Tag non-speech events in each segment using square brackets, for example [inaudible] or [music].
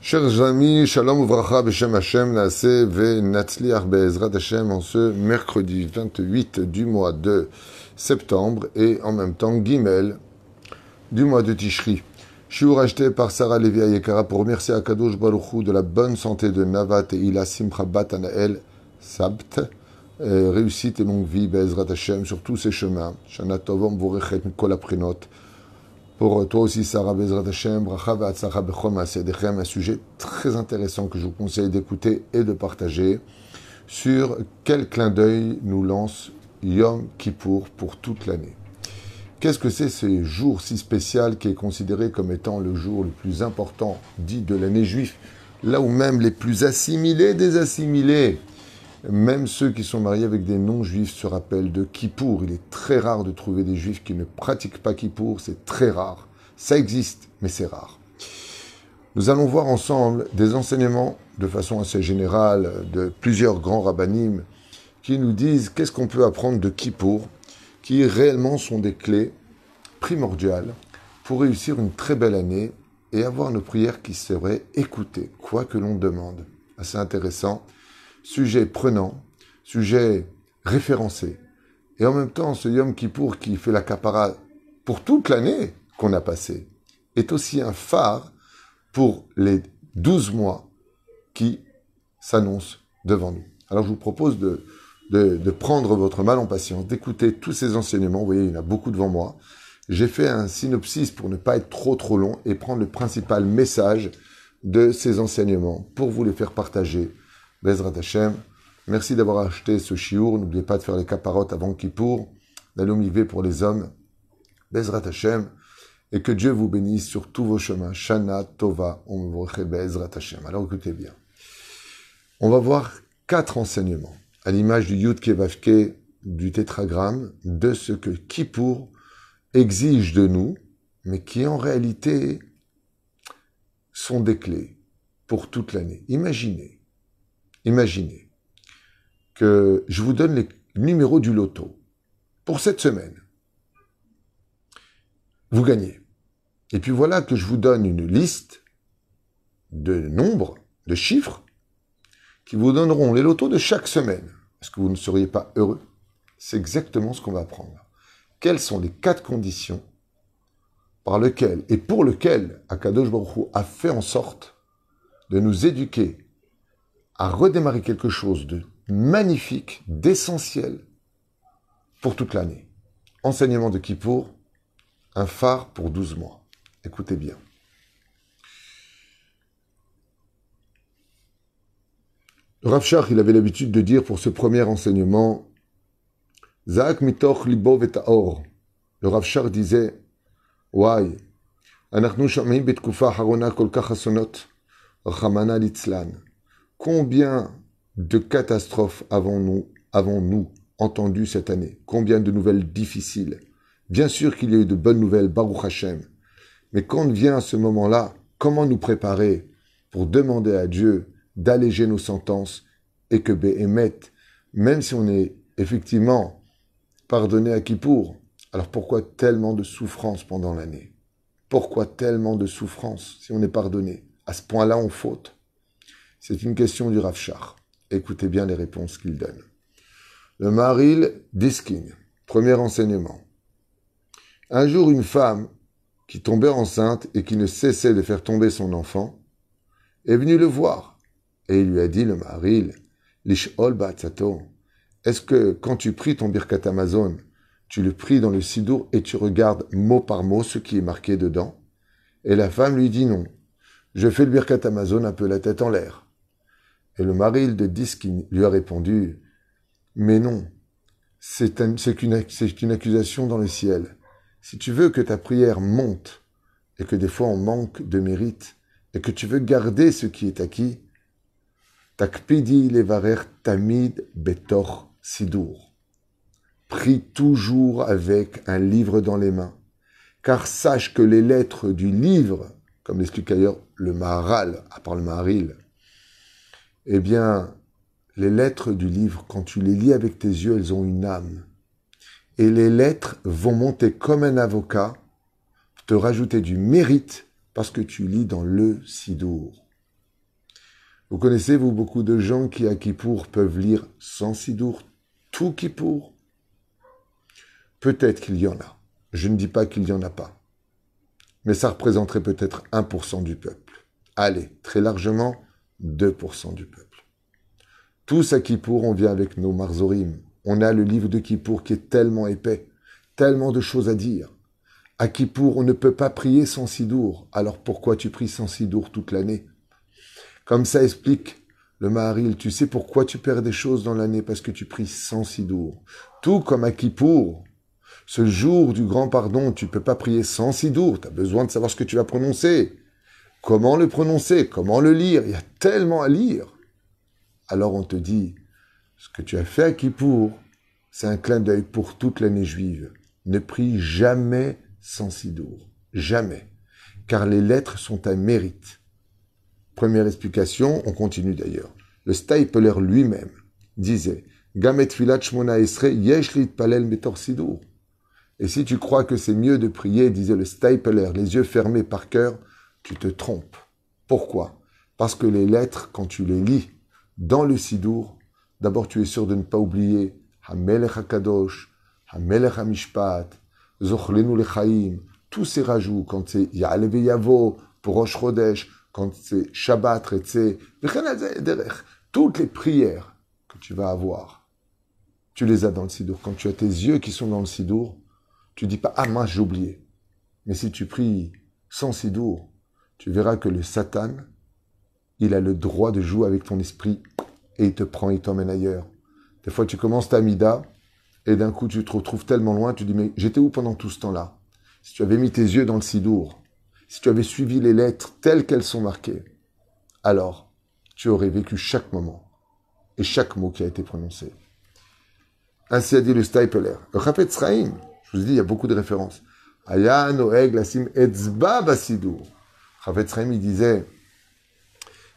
Chers amis, shalom uvracha b'shem Hashem, naase ve natzliach be'ezrat Hashem en ce mercredi 28 du mois de septembre et en même temps Gimel du mois de Tishri. Shiur acheté par Sarah Levi Ayekara pour remercier Akadosh Baruch de la bonne santé de Navat et Ila Simcha Anael Sabt. Réussite et longue vie, Be'ezrat Hashem, sur tous ces chemins. Shana. Pour toi aussi, Sarah Bezrat Hashem, un sujet très intéressant que je vous conseille d'écouter et de partager sur quel clin d'œil nous lance Yom Kippour pour toute l'année. Qu'est-ce que c'est ce jour si spécial qui est considéré comme étant le jour le plus important dit de l'année juive, là où même les plus assimilés des assimilés même ceux qui sont mariés avec des non-juifs se rappellent de Kippour. Il est très rare de trouver des juifs qui ne pratiquent pas Kippour, c'est très rare. Ça existe, mais c'est rare. Nous allons voir ensemble des enseignements de façon assez générale de plusieurs grands rabbinim qui nous disent qu'est-ce qu'on peut apprendre de Kippour, qui réellement sont des clés primordiales pour réussir une très belle année et avoir nos prières qui seraient écoutées, quoi que l'on demande. Assez intéressant sujet prenant, sujet référencé. Et en même temps, ce Yom Kippour qui fait la capara pour toute l'année qu'on a passée est aussi un phare pour les douze mois qui s'annoncent devant nous. Alors je vous propose de, de, de prendre votre mal en patience, d'écouter tous ces enseignements. Vous voyez, il y en a beaucoup devant moi. J'ai fait un synopsis pour ne pas être trop trop long et prendre le principal message de ces enseignements pour vous les faire partager Bezrat Hashem. Merci d'avoir acheté ce chiour. N'oubliez pas de faire les caparottes avant Kippour. La pour les hommes. Bezrat Hashem. Et que Dieu vous bénisse sur tous vos chemins. Shana Tova Bezrat Hashem. Alors écoutez bien. On va voir quatre enseignements à l'image du Yud Kevavke du tétragramme de ce que Kippour exige de nous, mais qui en réalité sont des clés pour toute l'année. Imaginez Imaginez que je vous donne les numéros du loto pour cette semaine. Vous gagnez. Et puis voilà que je vous donne une liste de nombres, de chiffres, qui vous donneront les lotos de chaque semaine. Est-ce que vous ne seriez pas heureux? C'est exactement ce qu'on va prendre. Quelles sont les quatre conditions par lesquelles et pour lesquelles Akadosh Baruch a fait en sorte de nous éduquer à redémarrer quelque chose de magnifique, d'essentiel pour toute l'année. Enseignement de Kippour, un phare pour 12 mois. Écoutez bien. Le Rav il avait l'habitude de dire pour ce premier enseignement, Zak mitoch libo or. Le Rav Shach disait, Why, anachnu shamim harona kol kach asonot, rachamana litzlan. Combien de catastrophes avons-nous avons-nous entendues cette année? Combien de nouvelles difficiles? Bien sûr qu'il y a eu de bonnes nouvelles, Baruch Hashem. Mais quand vient ce moment-là, comment nous préparer pour demander à Dieu d'alléger nos sentences et que Béhémet, même si on est effectivement pardonné à Kippour, alors pourquoi tellement de souffrance pendant l'année? Pourquoi tellement de souffrance si on est pardonné? À ce point-là, on faute. C'est une question du Rafchar. Écoutez bien les réponses qu'il donne. Le Maril Diskin, premier enseignement. Un jour, une femme qui tombait enceinte et qui ne cessait de faire tomber son enfant est venue le voir. Et il lui a dit, le Maril, Lishol Batsato, est-ce que quand tu pries ton Birkat Amazon, tu le pries dans le Sidour et tu regardes mot par mot ce qui est marqué dedans? Et la femme lui dit non. Je fais le Birkat Amazon un peu la tête en l'air. Et le mari de Diskin lui a répondu, mais non, c'est une, accusation dans le ciel. Si tu veux que ta prière monte, et que des fois on manque de mérite, et que tu veux garder ce qui est acquis, takpidi levarer tamid betor sidour. Prie toujours avec un livre dans les mains, car sache que les lettres du livre, comme l'explique ailleurs le Maharal, à part le Maharil, eh bien, les lettres du livre, quand tu les lis avec tes yeux, elles ont une âme. Et les lettres vont monter comme un avocat, te rajouter du mérite parce que tu lis dans le Sidour. Vous connaissez, vous, beaucoup de gens qui, à Kippour, peuvent lire sans Sidour tout Kippour? Peut-être qu'il y en a. Je ne dis pas qu'il n'y en a pas. Mais ça représenterait peut-être 1% du peuple. Allez, très largement, 2% du peuple. Tous à Kippour, on vient avec nos marzorim. On a le livre de Kippour qui est tellement épais, tellement de choses à dire. À Kippour, on ne peut pas prier sans Sidour. Alors pourquoi tu pries sans Sidour toute l'année? Comme ça explique le Maharil, tu sais pourquoi tu perds des choses dans l'année? Parce que tu pries sans Sidour. Tout comme à Kippour, ce jour du grand pardon, tu peux pas prier sans Sidour. Tu as besoin de savoir ce que tu vas prononcer. Comment le prononcer? Comment le lire? Il y a tellement à lire. Alors on te dit, ce que tu as fait à Kippour, c'est un clin d'œil pour toute l'année juive. Ne prie jamais sans Sidour. Jamais. Car les lettres sont un mérite. Première explication, on continue d'ailleurs. Le Stapler lui-même disait Gamet filat shmona esre yesh palel metor Et si tu crois que c'est mieux de prier, disait le Stapler, les yeux fermés par cœur, tu te trompes. Pourquoi? Parce que les lettres, quand tu les lis dans le Sidour, d'abord tu es sûr de ne pas oublier Hamelech HaKadosh, Hamelech HaMishpat, Zochlenu Lechaim, tous ces rajouts, quand c'est Ya'alev Yavo, pour Rosh Chodesh, quand c'est Shabbat, toutes les prières que tu vas avoir, tu les as dans le Sidour. Quand tu as tes yeux qui sont dans le Sidour, tu dis pas, ah moi j'ai oublié. Mais si tu pries sans Sidour, tu verras que le Satan, il a le droit de jouer avec ton esprit et il te prend, il t'emmène ailleurs. Des fois, tu commences ta mida et d'un coup, tu te retrouves tellement loin, tu dis, mais j'étais où pendant tout ce temps-là? Si tu avais mis tes yeux dans le Sidour, si tu avais suivi les lettres telles qu'elles sont marquées, alors tu aurais vécu chaque moment et chaque mot qui a été prononcé. Ainsi a dit le Stapler. Le Chaim, je vous ai dit, il y a beaucoup de références. Aya Noeg Lassim Etzba Basidou. Il disait,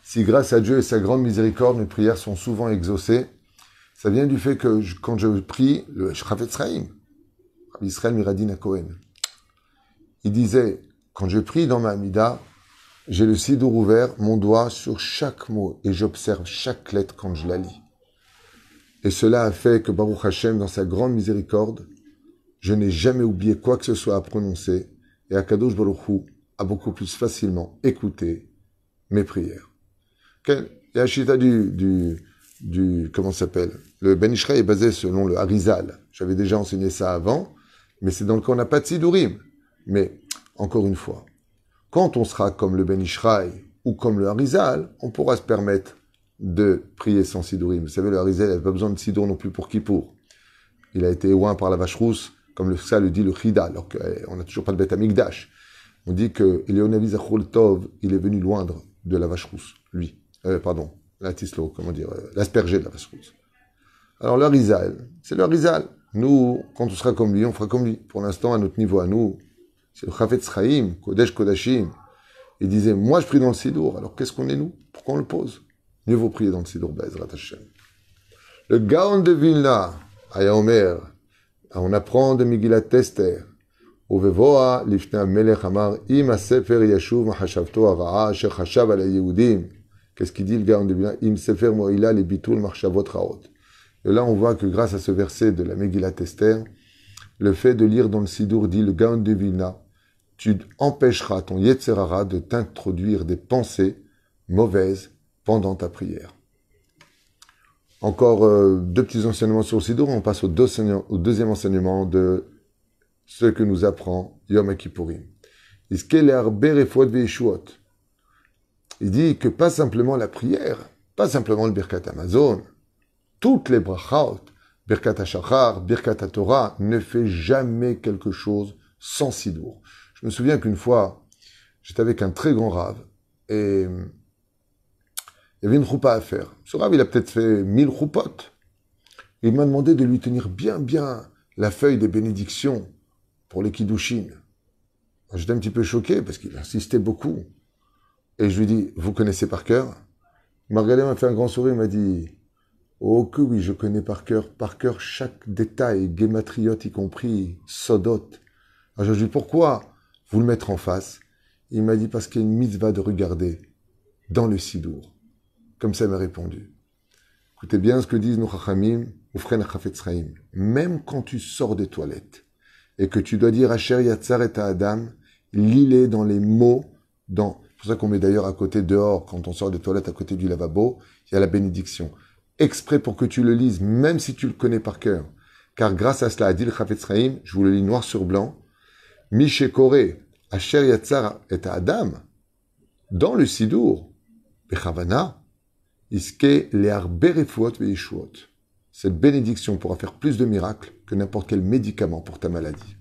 si grâce à Dieu et sa grande miséricorde, mes prières sont souvent exaucées, ça vient du fait que quand je prie, le Chafetz Chaim, Israël Miradin Cohen, il disait, quand je prie dans ma Amida, j'ai le sidour ouvert, mon doigt sur chaque mot, et j'observe chaque lettre quand je la lis. Et cela a fait que Baruch Hashem, dans sa grande miséricorde, je n'ai jamais oublié quoi que ce soit à prononcer, et Akadosh Baruch Hu beaucoup plus facilement écouté mes prières. Il y a chita du, du, du comment s'appelle? Le Ben Ishraï est basé selon le Harizal. J'avais déjà enseigné ça avant, mais c'est dans le cas on n'a pas de Sidourim. Mais encore une fois, quand on sera comme le Ben ou comme le Harizal, on pourra se permettre de prier sans Sidourim. Vous savez, le Harizal n'avait pas besoin de Sidour non plus pour Kippour. Il a été oint par la vache rousse, comme le, ça le dit le Chida, alors qu'on n'a toujours pas de bête Amigdash. On dit que Eleonavi Tov, il est venu loindre de la vache rousse, lui. Euh, pardon, la comment dire, euh, l'asperger de la vache rousse. Alors le Harizal, c'est le Harizal. Nous, quand on sera comme lui, on fera comme lui. Pour l'instant, à notre niveau, à nous, c'est le Chafetz Chaim, Kodesh Kodashim. Il disait, moi je prie dans le Sidour, alors qu'est-ce qu'on est nous? Pourquoi on le pose? Mieux vaut prier dans le Sidour, Bezrat Hashem. Le Gaon de Vilna, Aya Omer, on apprend de Megillat Tester, ובבואה לפני המלך אמר, אם הספר ישוב מחשבתו הרעה אשר חשב על היהודים, qu'est-ce qu'il dit le Gaon de Vilna Im sefer moïla les bitul marchavot raot. Et là, on voit que grâce à ce verset de la Megillat Esther, le fait de lire dans le Sidour, dit le Gaon de Vilna, tu empêcheras ton Yetzerara de t'introduire des pensées mauvaises pendant ta prière. Encore euh, deux petits enseignements sur le Sidour, on passe au, deuxième enseignement de ce que nous apprend Yom Kippourim. Il dit que pas simplement la prière, pas simplement le Birkat Amazon, toutes les brachot, Birkat HaShachar, Birkat Torah, ne fait jamais quelque chose sans Sidour. Je me souviens qu'une fois, j'étais avec un très grand rave et il y avait une roupa à faire. Ce rave, il a peut-être fait mille roupotes. Il m'a demandé de lui tenir bien, bien la feuille des bénédictions pour les Kiddushin. J'étais un petit peu choqué parce qu'il insistait beaucoup. Et je lui dis, vous connaissez par cœur? Margaret m'a fait un grand sourire, il m'a dit, oh que oui, je connais par cœur, par cœur chaque détail, guématriote y compris, sodot. Alors je lui dis, pourquoi vous le mettre en face? Il m'a dit parce qu'il y a une mitzvah de regarder dans le sidour. Comme ça m'a répondu. Écoutez bien ce que disent nos chachamim, même quand tu sors des toilettes et que tu dois dire Asher Yatzar et Adam, lis-les dans les mots, dans, c'est pour ça qu'on met d'ailleurs à côté dehors, quand on sort des toilettes à côté du lavabo, il y a la bénédiction. Exprès pour que tu le lises, même si tu le connais par cœur. Car grâce à cela, a dit le je vous le lis noir sur blanc, Kore, Asher Yatzar et Adam, dans le Sidour, Bechavana, Iske Learberefuot Veishuot. Cette bénédiction pourra faire plus de miracles que n'importe quel médicament pour ta maladie.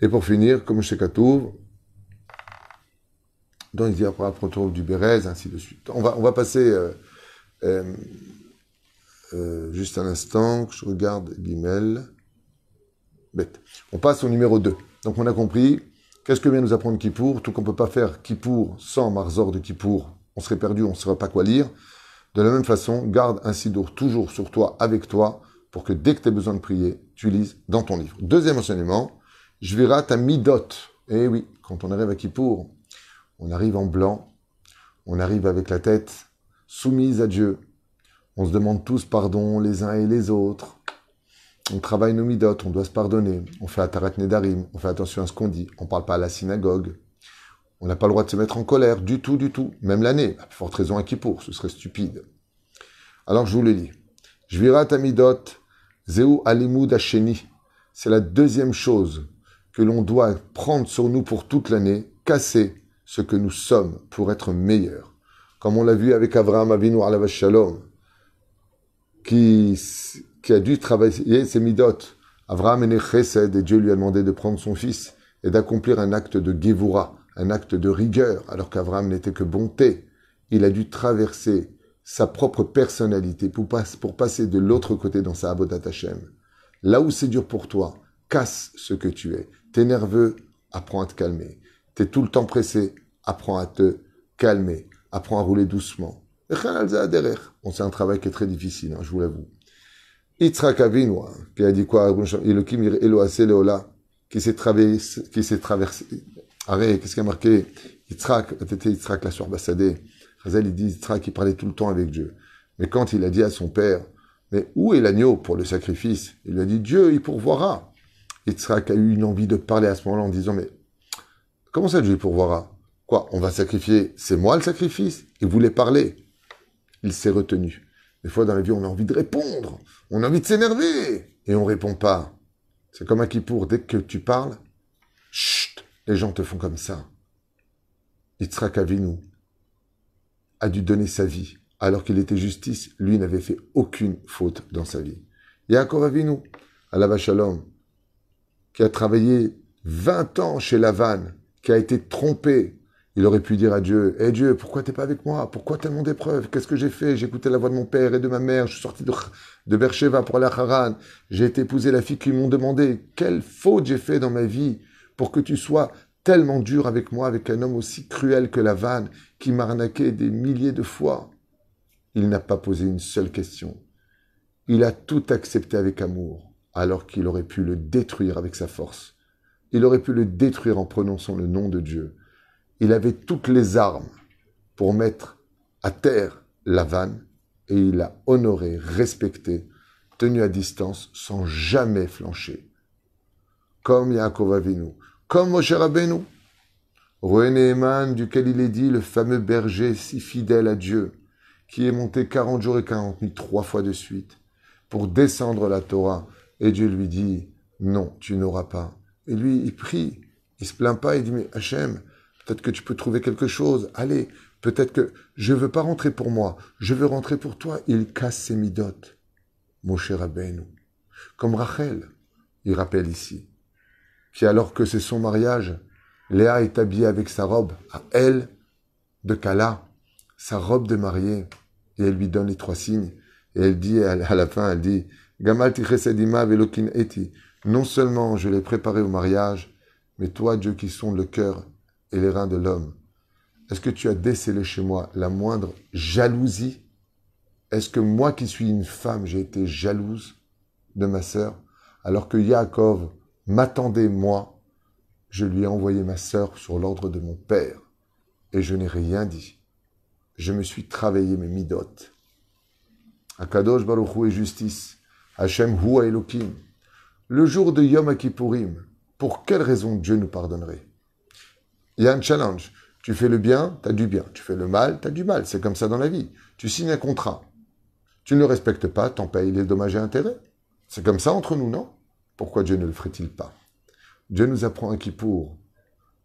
Et pour finir, comme chez Katouv, dans les retour du Bérez, ainsi de suite. On va, on va passer euh, euh, euh, juste un instant, que je regarde Guimel. Bête. On passe au numéro 2. Donc on a compris, qu'est-ce que vient nous apprendre Kippour? Tout qu'on ne peut pas faire Kippour sans Marzor de Kippour, on serait perdu, on ne saurait pas quoi lire. De la même façon, garde un sidour toujours sur toi, avec toi, pour que dès que tu as besoin de prier, tu lises dans ton livre. Deuxième enseignement, je verrai ta midot. Eh oui, quand on arrive à Kippour, on arrive en blanc, on arrive avec la tête soumise à Dieu. On se demande tous pardon les uns et les autres. On travaille nos midot, on doit se pardonner. On fait Atarat Nedarim, on fait attention à ce qu'on dit. On ne parle pas à la synagogue. On n'a pas le droit de se mettre en colère, du tout, du tout. Même l'année, à forte raison à Kippour, ce serait stupide. Alors je vous le lis. Jvirat Amidot, Zeu Alimud. C'est la deuxième chose que l'on doit prendre sur nous pour toute l'année, casser ce que nous sommes pour être meilleurs. Comme on l'a vu avec Abraham Avinu Alav Shalom, qui, qui a dû travailler ses midot. Abraham est chesed et Dieu lui a demandé de prendre son fils et d'accomplir un acte de Gevura, un acte de rigueur, alors qu'Abraham n'était que bonté. Il a dû traverser sa propre personnalité pour, passer de l'autre côté dans sa Abodat Hashem. Là où c'est dur pour toi, casse ce que tu es. T'es nerveux, apprends à te calmer. T'es tout le temps pressé, apprends à te calmer. Apprends à rouler doucement. Bon, c'est un travail qui est très difficile, hein, je vous l'avoue. Hein, s'est traversé, Arrête, qu'est-ce qui a marqué Yitzhak, c'était Yitzhak la surbassadé. Chazal, il dit Yitzhak, il parlait tout le temps avec Dieu. Mais quand il a dit à son père, mais où est l'agneau pour le sacrifice? Il lui a dit, Dieu, il pourvoira. Yitzhak a eu une envie de parler à ce moment-là en disant, mais comment ça Dieu pourvoira? Quoi On va sacrifier C'est moi le sacrifice? Il voulait parler. Il s'est retenu. Des fois dans la vie, on a envie de répondre. On a envie de s'énerver. Et on répond pas. C'est comme un Kippour. Dès que tu parles, les gens te font comme ça. Yitzhak Avinu a dû donner sa vie, alors qu'il était justice, lui n'avait fait aucune faute dans sa vie. Yaakov Avinu, à la Shalom, qui a travaillé 20 ans chez Lavan, qui a été trompé, il aurait pu dire à Dieu, Eh Dieu, pourquoi t'es pas avec moi? Pourquoi tellement d'épreuves Qu'est-ce que j'ai fait? J'ai écouté la voix de mon père et de ma mère, je suis sorti de, de Bercheva pour à Haran, j'ai été épouser la fille qui m'ont demandé, quelle faute j'ai fait dans ma vie pour que tu sois tellement dur avec moi, avec un homme aussi cruel que la vanne, qui m'arnaquait des milliers de fois. Il n'a pas posé une seule question. Il a tout accepté avec amour, alors qu'il aurait pu le détruire avec sa force. Il aurait pu le détruire en prononçant le nom de Dieu. Il avait toutes les armes pour mettre à terre la vanne, et il a honoré, respecté, tenu à distance, sans jamais flancher. Comme Yaakov Avinu, comme Moshe Rabbeinu. Eman, duquel il est dit, le fameux berger si fidèle à Dieu, qui est monté 40 jours et 40 nuits trois fois de suite, pour descendre la Torah. Et Dieu lui dit, non, tu n'auras pas. Et lui, il prie, il se plaint pas, il dit, mais Hachem, peut-être que tu peux trouver quelque chose, allez, peut-être que je veux pas rentrer pour moi, je veux rentrer pour toi. Il casse ses midotes. Moshe Rabbeinu. Comme Rachel, il rappelle ici qui alors que c'est son mariage, Léa est habillée avec sa robe, à elle, de Kala, sa robe de mariée, et elle lui donne les trois signes, et elle dit, à la fin, elle dit, Gamal velokin eti, non seulement je l'ai préparé au mariage, mais toi, Dieu qui sonde le cœur et les reins de l'homme, est-ce que tu as décelé chez moi la moindre jalousie? Est-ce que moi qui suis une femme, j'ai été jalouse de ma sœur, alors que Yaakov, m'attendez, moi, je lui ai envoyé ma sœur sur l'ordre de mon père, et je n'ai rien dit. je me suis travaillé mes midot. Akadosh Baruch est justice. Hachem Hu Elohim. Le jour de Yom Kippourim, pour quelle raison Dieu nous pardonnerait? Il y a un challenge. Tu fais le bien, tu as du bien. Tu fais le mal, tu as du mal. C'est comme ça dans la vie. Tu signes un contrat. Tu ne le respectes pas, t'en payes les dommages et intérêts. C'est comme ça entre nous, non? Pourquoi Dieu ne le ferait-il pas? Dieu nous apprend un Kippour.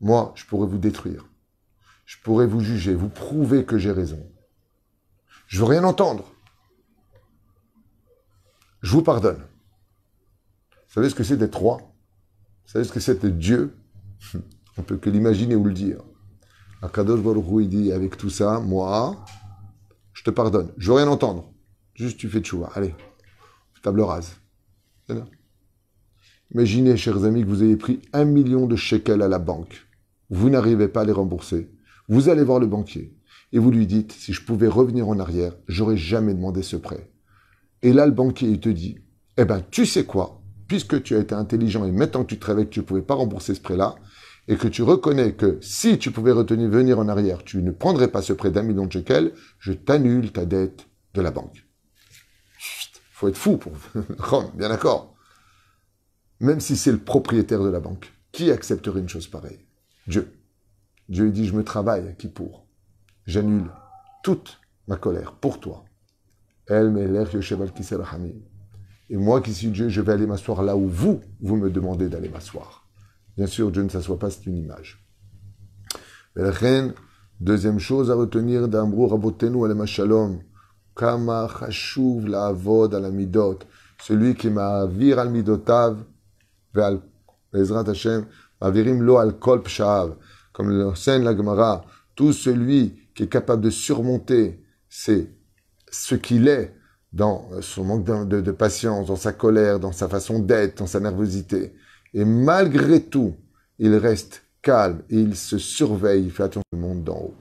Moi, je pourrais vous détruire. Je pourrais vous juger, vous prouver que j'ai raison. Je veux rien entendre. Je vous pardonne. Vous savez ce que c'est d'être roi? Vous savez ce que c'est d'être Dieu? [laughs] On peut que l'imaginer ou le dire. Akadosh Baruch il dit, avec tout ça, moi, je te pardonne. Je veux rien entendre. Juste tu fais de choix. Allez, table rase. Imaginez, chers amis, que vous ayez pris un million de shekels à la banque. Vous n'arrivez pas à les rembourser. Vous allez voir le banquier et vous lui dites, si je pouvais revenir en arrière, j'aurais jamais demandé ce prêt. Et là, le banquier, il te dit, eh ben, tu sais quoi, puisque tu as été intelligent et maintenant que tu te réveilles que tu ne pouvais pas rembourser ce prêt-là, et que tu reconnais que si tu pouvais retenir, venir en arrière, tu ne prendrais pas ce prêt d'un million de shekels, je t'annule ta dette de la banque. faut être fou pour [laughs] bien d'accord? Même si c'est le propriétaire de la banque, qui accepterait une chose pareille? Dieu. Dieu dit, je me travaille, qui pour? J'annule toute ma colère pour toi. Et moi qui suis Dieu, je vais aller m'asseoir là où vous, vous me demandez d'aller m'asseoir. Bien sûr, Dieu ne s'assoit pas, c'est une image. Reine, deuxième chose à retenir d'Ambrou Rabotenu Alema Shalom, la celui qui m'a vir al Midotav, ve'al Ezrat Hashem, Mavirim lo al Kol comme le scène la Gemara, tout celui qui est capable de surmonter c'est ce qu'il est dans son manque de, patience, dans sa colère, dans sa façon d'être, dans sa nervosité. Et malgré tout, il reste calme il se surveille, il fait attention au monde d'en haut.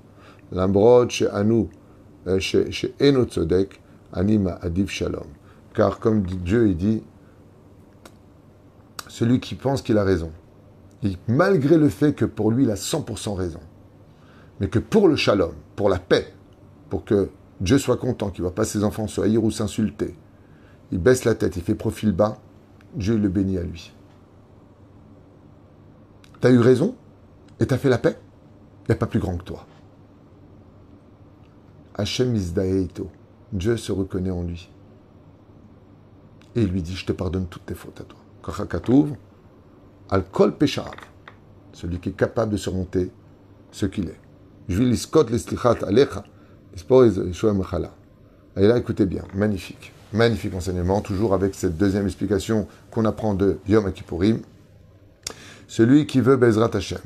L'ambrod chez Anou, euh, chez, chez Enotzodek, anima adif shalom. Car comme Dieu il dit, celui qui pense qu'il a raison, malgré le fait que pour lui il a 100% raison, mais que pour le shalom, pour la paix, pour que Dieu soit content, qu'il ne voit pas ses enfants se haïr ou s'insulter. Il baisse la tête, il fait profil bas, Dieu le bénit à lui. Tu as eu raison et tu as fait la paix? Il n'y pas plus grand que toi. Hachem Isdaeito, Dieu se reconnaît en lui. Et il lui dit, je te pardonne toutes tes fautes à toi. Al kol celui qui est capable de surmonter ce qu'il est. Je vais alecha, et là, écoutez bien, magnifique. Magnifique enseignement, toujours avec cette deuxième explication qu'on apprend de Yom Kippourim. Celui qui veut Bezrat Hashem,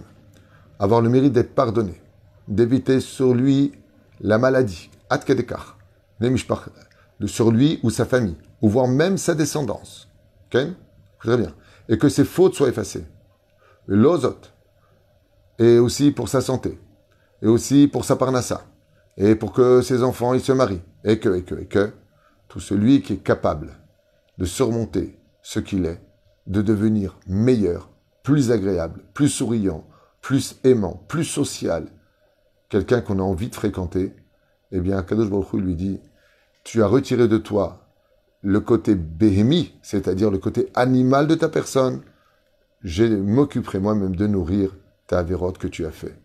avoir le mérite d'être pardonné, d'éviter sur lui la maladie, Atkedekar, sur lui ou sa famille, ou voire même sa descendance. Très bien. Et que ses fautes soient effacées. L'ozot, et aussi pour sa santé, et aussi pour sa parnassa, et pour que ses enfants ils se marient, et que, et que, et que, tout celui qui est capable de surmonter ce qu'il est, de devenir meilleur, plus agréable, plus souriant, plus aimant, plus social, quelqu'un qu'on a envie de fréquenter, eh bien, Kadosh Baruch lui dit, tu as retiré de toi le côté béhémi, c'est-à-dire le côté animal de ta personne, je m'occuperai moi-même de nourrir ta avérote que tu as fait.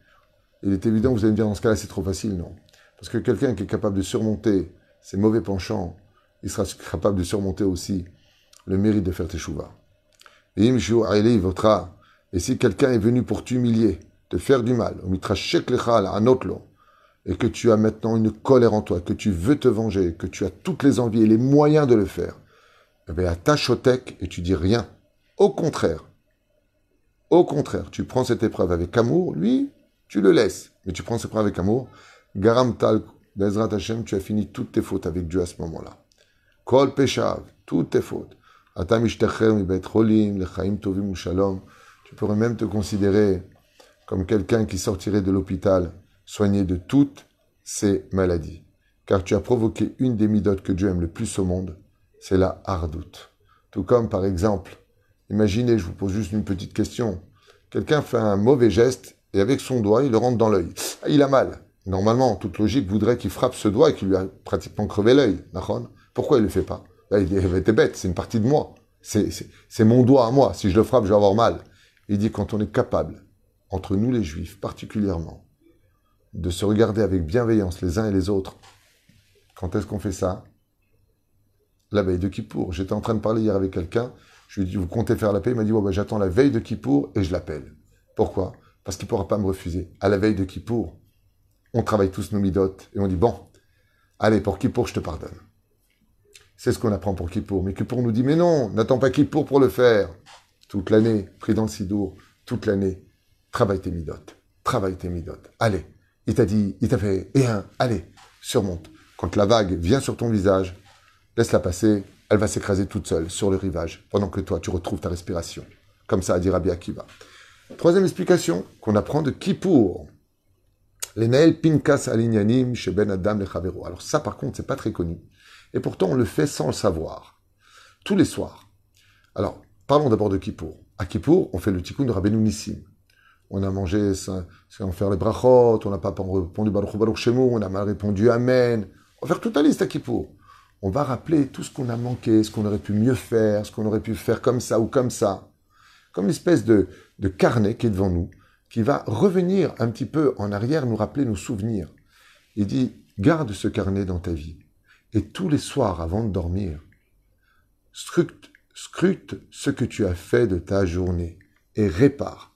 Il est évident, vous allez me dire, dans ce cas-là, c'est trop facile, non parce que quelqu'un qui est capable de surmonter ses mauvais penchants, il sera capable de surmonter aussi le mérite de faire teshuva. Et si quelqu'un est venu pour t'humilier, te faire du mal, et que tu as maintenant une colère en toi, que tu veux te venger, que tu as toutes les envies et les moyens de le faire, eh bien, attache et tu dis rien. Au contraire, au contraire, tu prends cette épreuve avec amour, lui, tu le laisses, mais tu prends cette épreuve avec amour, Garam Tal, Bezrat Hashem, tu as fini toutes tes fautes avec Dieu à ce moment-là. Kol Peshav, toutes tes fautes. Tu pourrais même te considérer comme quelqu'un qui sortirait de l'hôpital soigné de toutes ses maladies. Car tu as provoqué une des midotes que Dieu aime le plus au monde, c'est la hardoute. Tout comme, par exemple, imaginez, je vous pose juste une petite question. Quelqu'un fait un mauvais geste et avec son doigt, il le rentre dans l'œil. Il a mal. normalement, toute logique voudrait qu'il frappe ce doigt et qu'il lui a pratiquement crevé l'œil. Pourquoi il le fait pas? Il était bête, c'est une partie de moi. C'est mon doigt à moi. Si je le frappe, je vais avoir mal. Il dit quand on est capable, entre nous les juifs particulièrement, de se regarder avec bienveillance les uns et les autres, quand est-ce qu'on fait ça? La veille de Kippour. J'étais en train de parler hier avec quelqu'un. Je lui ai dit, vous comptez faire la paix? Il m'a dit, bah, j'attends la veille de Kippour et je l'appelle. Pourquoi? Parce qu'il ne pourra pas me refuser. À la veille de Kippour, on travaille tous nos midotes et on dit, bon, allez, pour Kippour, je te pardonne. C'est ce qu'on apprend pour Kippour. Mais Kippour nous dit, mais non, n'attends pas Kippour pour le faire. Toute l'année, pris dans le sidour, toute l'année, travaille tes midotes. Travaille tes midotes. Allez. Il t'a dit, il t'a fait, et un, allez, surmonte. Quand la vague vient sur ton visage, laisse-la passer, elle va s'écraser toute seule sur le rivage, pendant que toi, tu retrouves ta respiration. Comme ça a dit Rabbi Akiva. Troisième explication qu'on apprend de Kippour. Les Naël Pinkas Alinyanim chez Ben Adam le. Alors ça, par contre, c'est pas très connu. Et pourtant, on le fait sans le savoir. Tous les soirs. Alors, parlons d'abord de Kippour. À Kippour, on fait le tikkun de Rabbeinu Nissim. On a mangé sans faire les brachot, on n'a pas répondu Baruch on a mal répondu Amen. On va faire toute la liste à Kippour. On va rappeler tout ce qu'on a manqué, ce qu'on aurait pu mieux faire, ce qu'on aurait pu faire comme ça ou comme ça. Comme une espèce de, carnet qui est devant nous, qui va revenir un petit peu en arrière, nous rappeler nos souvenirs. Il dit, garde ce carnet dans ta vie. Et tous les soirs, avant de dormir, scrute ce que tu as fait de ta journée et répare,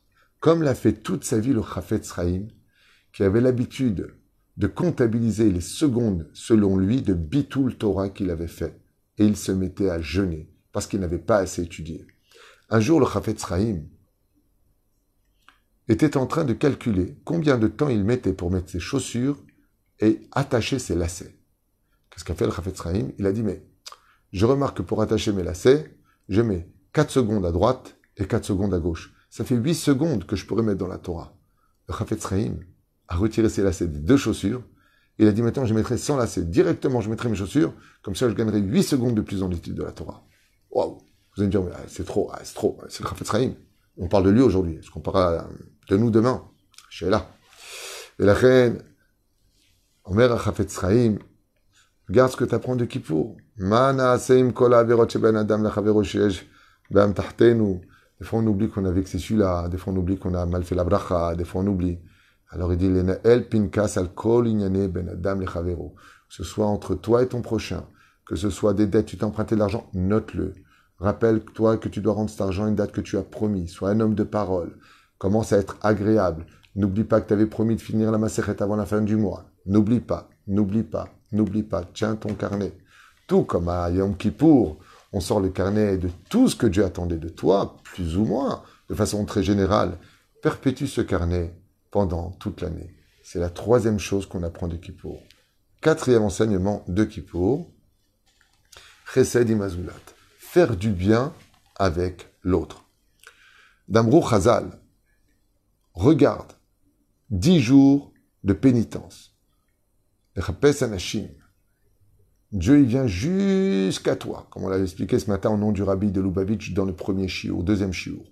comme l'a fait toute sa vie le Chafetz Sraïm, qui avait l'habitude de comptabiliser les secondes, selon lui, de Bitul Torah qu'il avait fait. Et il se mettait à jeûner, parce qu'il n'avait pas assez étudié. Un jour, le Chafetz Sraïm était en train de calculer combien de temps il mettait pour mettre ses chaussures et attacher ses lacets. Qu'est-ce qu'a fait le Chafetz Sraïm Il a dit, mais je remarque que pour attacher mes lacets, je mets 4 secondes à droite et 4 secondes à gauche. Ça fait 8 secondes que je pourrais mettre dans la Torah. Le Chafetz Sraïm a retiré ses lacets des deux chaussures. Il a dit maintenant, je mettrai sans lacets. Directement, je mettrai mes chaussures. Comme ça, je gagnerai 8 secondes de plus dans l'étude de la Torah. Waouh Vous allez me dire, ah, c'est trop, ah, c'est trop. C'est le Chafetz Sraïm. On parle de lui aujourd'hui. Est-ce qu'on parlera de nous demain? Je suis là. Et la reine, Omer Chafetz Sraïm, Regarde ce que tu apprends de Kippour. Mana kola Des fois, on oublie qu'on a vexé celui-là. Des fois, on oublie qu'on a mal fait la bracha. Des fois, on oublie. Alors, il dit, al kol ben adam. Que ce soit entre toi et ton prochain. Que ce soit des dettes, tu t'es emprunté de l'argent, note-le. Rappelle-toi que tu dois rendre cet argent à une date que tu as promis. Sois un homme de parole. Commence à être agréable. N'oublie pas que tu avais promis de finir la macérette avant la fin du mois. N'oublie pas, n'oublie pas. N'oublie pas, tiens ton carnet. Tout comme à Yom Kippour, on sort le carnet de tout ce que Dieu attendait de toi, plus ou moins, de façon très générale. Perpétue ce carnet pendant toute l'année. C'est la troisième chose qu'on apprend de Kippour. Quatrième enseignement de Kippour, Chesed. Faire du bien avec l'autre. Damrou Chazal regarde dix jours de pénitence Dieu, il vient jusqu'à toi, comme on l'a expliqué ce matin au nom du rabbi de Lubavitch dans le premier shiur, deuxième shiur.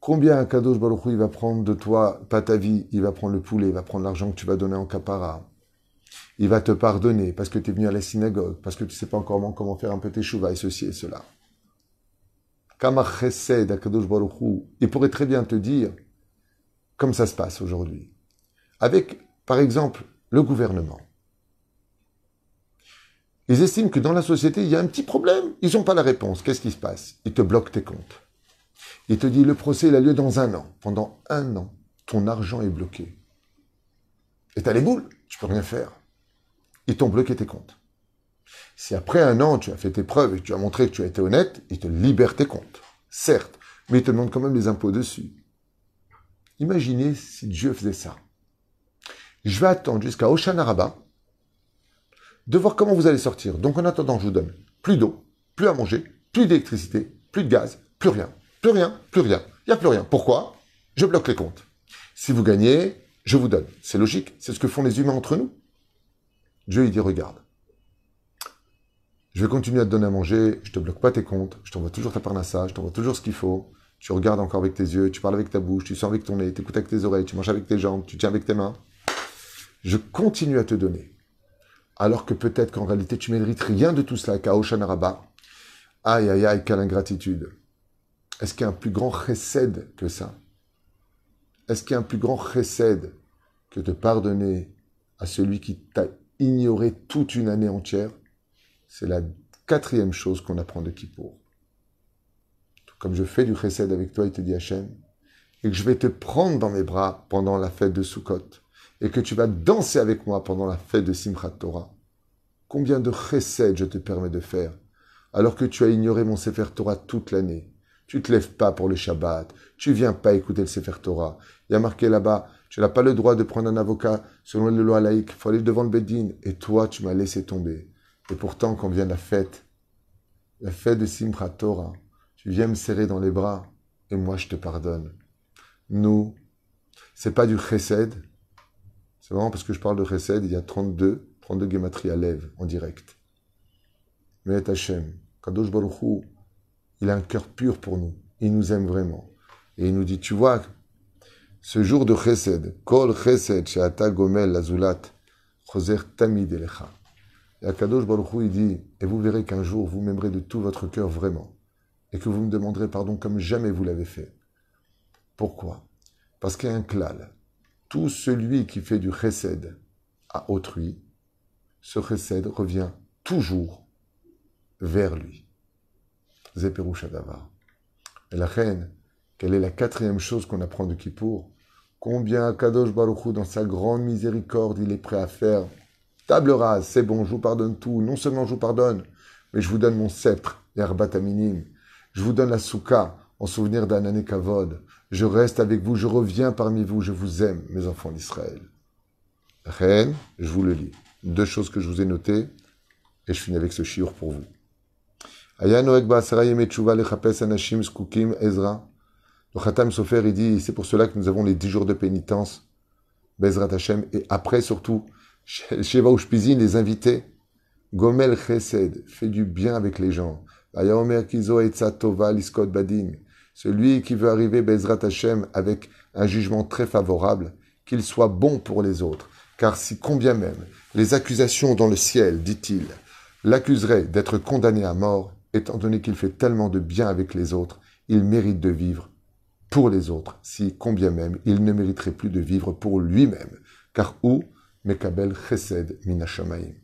Combien Kadosh Baruch il va prendre de toi, pas ta vie, il va prendre le poulet, il va prendre l'argent que tu vas donner en capara. Il va te pardonner parce que tu es venu à la synagogue, parce que tu sais pas encore comment faire un petit chouva et ceci et cela. il pourrait très bien te dire comme ça se passe aujourd'hui. Avec, par exemple, le gouvernement. Ils estiment que dans la société, il y a un petit problème. Ils n'ont pas la réponse. Qu'est-ce qui se passe? Ils te bloquent tes comptes. Ils te disent le procès il a lieu dans un an. Pendant un an, ton argent est bloqué. Et as les boules, tu peux rien faire. Ils t'ont bloqué tes comptes. Si après un an, tu as fait tes preuves et tu as montré que tu as été honnête, ils te libèrent tes comptes. Certes, mais ils te demandent quand même les impôts dessus. Imaginez si Dieu faisait ça je vais attendre jusqu'à Oshana de voir comment vous allez sortir. Donc en attendant, je vous donne plus d'eau, plus à manger, plus d'électricité, plus de gaz, plus rien. Plus rien, plus rien. Il n'y a plus rien. Pourquoi? Je bloque les comptes. Si vous gagnez, je vous donne. C'est logique, c'est ce que font les humains entre nous. Dieu, il dit, regarde, je vais continuer à te donner à manger, je te bloque pas tes comptes, je t'envoie toujours ta parnassa, je t'envoie toujours ce qu'il faut, tu regardes encore avec tes yeux, tu parles avec ta bouche, tu sens avec ton nez, tu écoutes avec tes oreilles, tu manges avec tes jambes, tu tiens avec tes mains. je continue à te donner. Alors que peut-être qu'en réalité, tu mérites rien de tout cela, Kaoshanaraba. Aïe, aïe, aïe, quelle ingratitude. Est-ce qu'il y a un plus grand chesed que ça? Est-ce qu'il y a un plus grand chesed que de pardonner à celui qui t'a ignoré toute une année entière? C'est la quatrième chose qu'on apprend de Kippour. Comme je fais du chesed avec toi, il te dit Hachem, et que je vais te prendre dans mes bras pendant la fête de Sukkot, et que tu vas danser avec moi pendant la fête de Simchat Torah. Combien de chesed je te permets de faire, alors que tu as ignoré mon Sefer Torah toute l'année tu te lèves pas pour le Shabbat. Tu viens pas écouter le Sefer Torah. Il y a marqué là-bas, tu n'as pas le droit de prendre un avocat selon les lois laïques. Il faut aller devant le Bedin. Et toi, tu m'as laissé tomber. Et pourtant, quand vient la fête, la fête de Simchat Torah, tu viens me serrer dans les bras et moi, je te pardonne. Nous, c'est pas du chesed. C'est vraiment parce que je parle de chesed, il y a 32, 32 gematria à lèvres en direct. Mais Hachem, Kadosh Baruch il a un cœur pur pour nous. Il nous aime vraiment. Et il nous dit, tu vois, ce jour de chesed, kol chesed she'ata gomel lazulat, choser tamid elecha. Et Akadosh Baruch il dit, et vous verrez qu'un jour, vous m'aimerez de tout votre cœur vraiment, et que vous me demanderez pardon comme jamais vous l'avez fait. Pourquoi? Parce qu'il y a un klal. Tout celui qui fait du chesed à autrui, ce chesed revient toujours vers lui. Zeperushadavar. Et la reine, quelle est la quatrième chose qu'on apprend de Kippour? Combien Kadosh Baruchou, dans sa grande miséricorde, il est prêt à faire table rase, c'est bon, je vous pardonne tout. Non seulement je vous pardonne, mais je vous donne mon sceptre, l'herbat minim. Je vous donne la souka en souvenir d'un kavod. Je reste avec vous, je reviens parmi vous, je vous aime, mes enfants d'Israël. Reine, je vous le lis. Deux choses que je vous ai notées, et je finis avec ce chiour pour vous. Le Khatam Sofer, il dit, c'est pour cela que nous avons les dix jours de pénitence, Bezrat Hashem, et après surtout, Sheva Ushpizin, les invités, Gomel Chesed, fait du bien avec les gens. Celui qui veut arriver Bezrat Hashem avec un jugement très favorable, qu'il soit bon pour les autres. Car si combien même les accusations dans le ciel, dit-il, l'accuseraient d'être condamné à mort, étant donné qu'il fait tellement de bien avec les autres, il mérite de vivre pour les autres, si combien même il ne mériterait plus de vivre pour lui-même. Car où? Mekabel Chesed Minashamaim.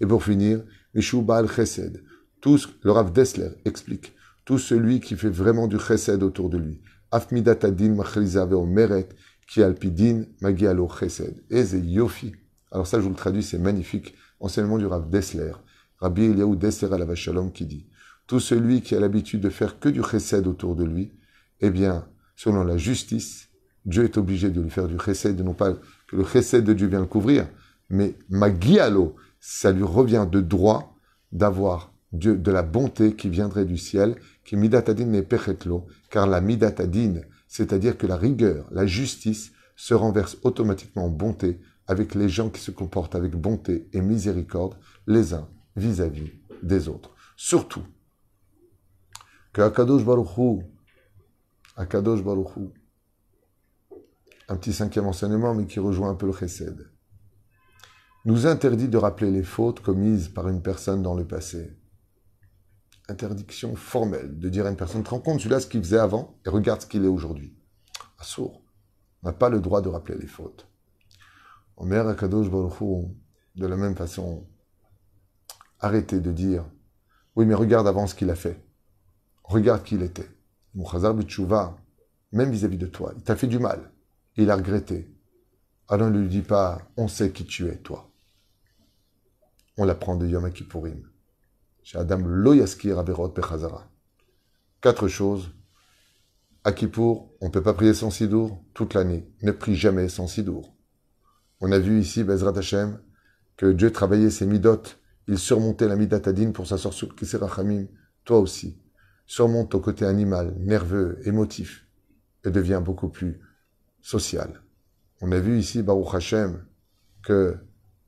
Et pour finir, Mishubal Chesed. Tous, le Rav Dessler explique, tout celui qui fait vraiment du Chesed autour de lui. Afmidatadin Machrizave Meret, qui alpidin Magialo Chesed. Eze Yofi. Alors ça, je vous le traduis, c'est magnifique. Enseignement du Rav Dessler. Rabbi Eliaou Dessler à la Shalom qui dit tout celui qui a l'habitude de faire que du chesed autour de lui, eh bien, selon la justice, Dieu est obligé de lui faire du chesed, non pas que le chesed de Dieu vient le couvrir, mais magialo, ça lui revient de droit d'avoir De la bonté qui viendrait du ciel, qui midatadin n'est pechetlo, car la midatadin, c'est-à-dire que la rigueur, la justice, se renverse automatiquement en bonté avec les gens qui se comportent avec bonté et miséricorde les uns vis-à-vis -vis des autres. Surtout, que Akadosh Baruchou, Akadosh un petit cinquième enseignement, mais qui rejoint un peu le chesed, nous interdit de rappeler les fautes commises par une personne dans le passé. Interdiction formelle de dire à une personne, te rends compte, celui-là, ce qu'il faisait avant, et regarde ce qu'il est aujourd'hui. Assour, on n'a pas le droit de rappeler les fautes. Omer Akadosh Baruchou, de la même façon, arrêtez de dire, oui, mais regarde avant ce qu'il a fait. Regarde qui il était. Mouchazar Bitchouva, même vis-à-vis de toi, il t'a fait du mal. Il a regretté. Alors ne lui dis pas, on sait qui tu es, toi. On l'apprend de Yom Kippourim. Chez Adam Loyaskir Averot Pechazara. Quatre choses. À Kippour, on ne peut pas prier sans sidour toute l'année. Ne prie jamais sans sidour. On a vu ici, Bezrat Hashem, que Dieu travaillait ses midotes. Il surmontait la midatadine pour sa sur Kisserachamim. Toi aussi surmonte ton côté animal, nerveux, émotif, et devient beaucoup plus social. On a vu ici, Baruch Hashem, que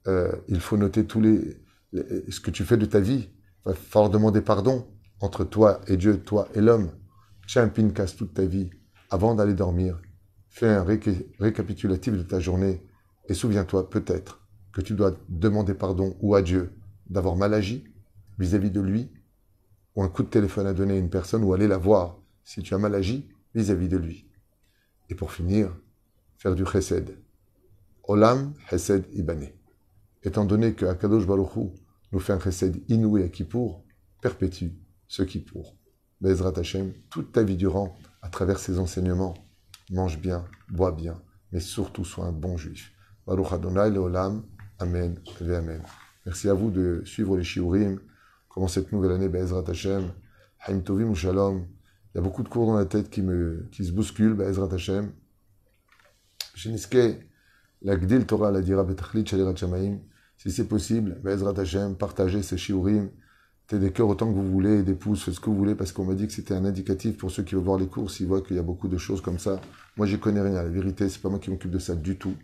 euh, il faut noter tous les, ce que tu fais de ta vie. Va falloir demander pardon entre toi et Dieu, toi et l'homme. Un casse toute ta vie avant d'aller dormir. Fais un récapitulatif de ta journée Et souviens-toi peut-être que tu dois demander pardon ou à Dieu d'avoir mal agi vis-à-vis de lui, ou un coup de téléphone à donner à une personne, ou aller la voir si tu as mal agi vis-à-vis de lui. Et pour finir, faire du chesed. Olam chesed ibane. Étant donné que Akadosh Baruch nous fait un chesed inouï à Kippour, perpétue ce Kippour. Bezrat Hashem, toute ta vie durant, à travers ses enseignements, mange bien, bois bien, mais surtout sois un bon juif. Baruch Adonai Leolam, Amen Amen. Merci à vous de suivre les shiurim. Comment cette nouvelle année, Bezrat Hashem, Haim Tovim Shalom. Il y a beaucoup de cours dans la tête qui, me, qui se bousculent, Bezrat Hashem. Sheniske, la Gdil Torah, la dira Betachlit Shalirat Shamaim. Si c'est possible, Bezrat Hashem, partagez ces shiurim. T'es des cœurs autant que vous voulez, des pouces, ce que vous voulez, parce qu'on m'a dit que c'était un indicatif pour ceux qui veulent voir les cours, s'ils voient qu'il y a beaucoup de choses comme ça. Moi, j'y connais rien. La vérité, c'est pas moi qui m'occupe de ça du tout.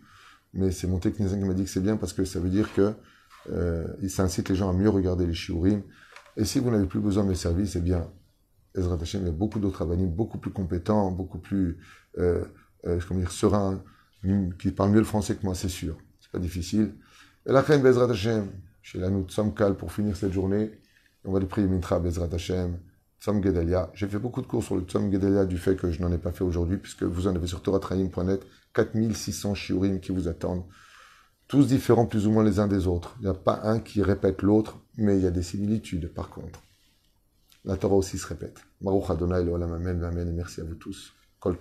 Mais c'est mon technicien qui m'a dit que c'est bien parce que ça veut dire que euh, ça incite les gens à mieux regarder les shiurim. Et si vous n'avez plus besoin de mes services, eh bien, Ezra Hashem, il y a beaucoup d'autres abanim, beaucoup plus compétents, beaucoup plus, euh, euh, comment dire, sereins, qui parlent mieux le français que moi, c'est sûr. C'est pas difficile. Et la Bezrat Hashem, chez la nous Cal pour finir cette journée. On va le prier Mintra Bezrat Hashem, Tzom Gedalia. J'ai fait beaucoup de cours sur le Tzom Gedalia du fait que je n'en ai pas fait aujourd'hui, puisque vous en avez sur toratraim.net 4600 shiurim qui vous attendent. Tous différents plus ou moins les uns des autres. Il n'y a pas un qui répète l'autre, mais il y a des similitudes par contre. La Torah aussi se répète. Baruch Adonai, le Amen, Amen, et merci à vous tous. Kol.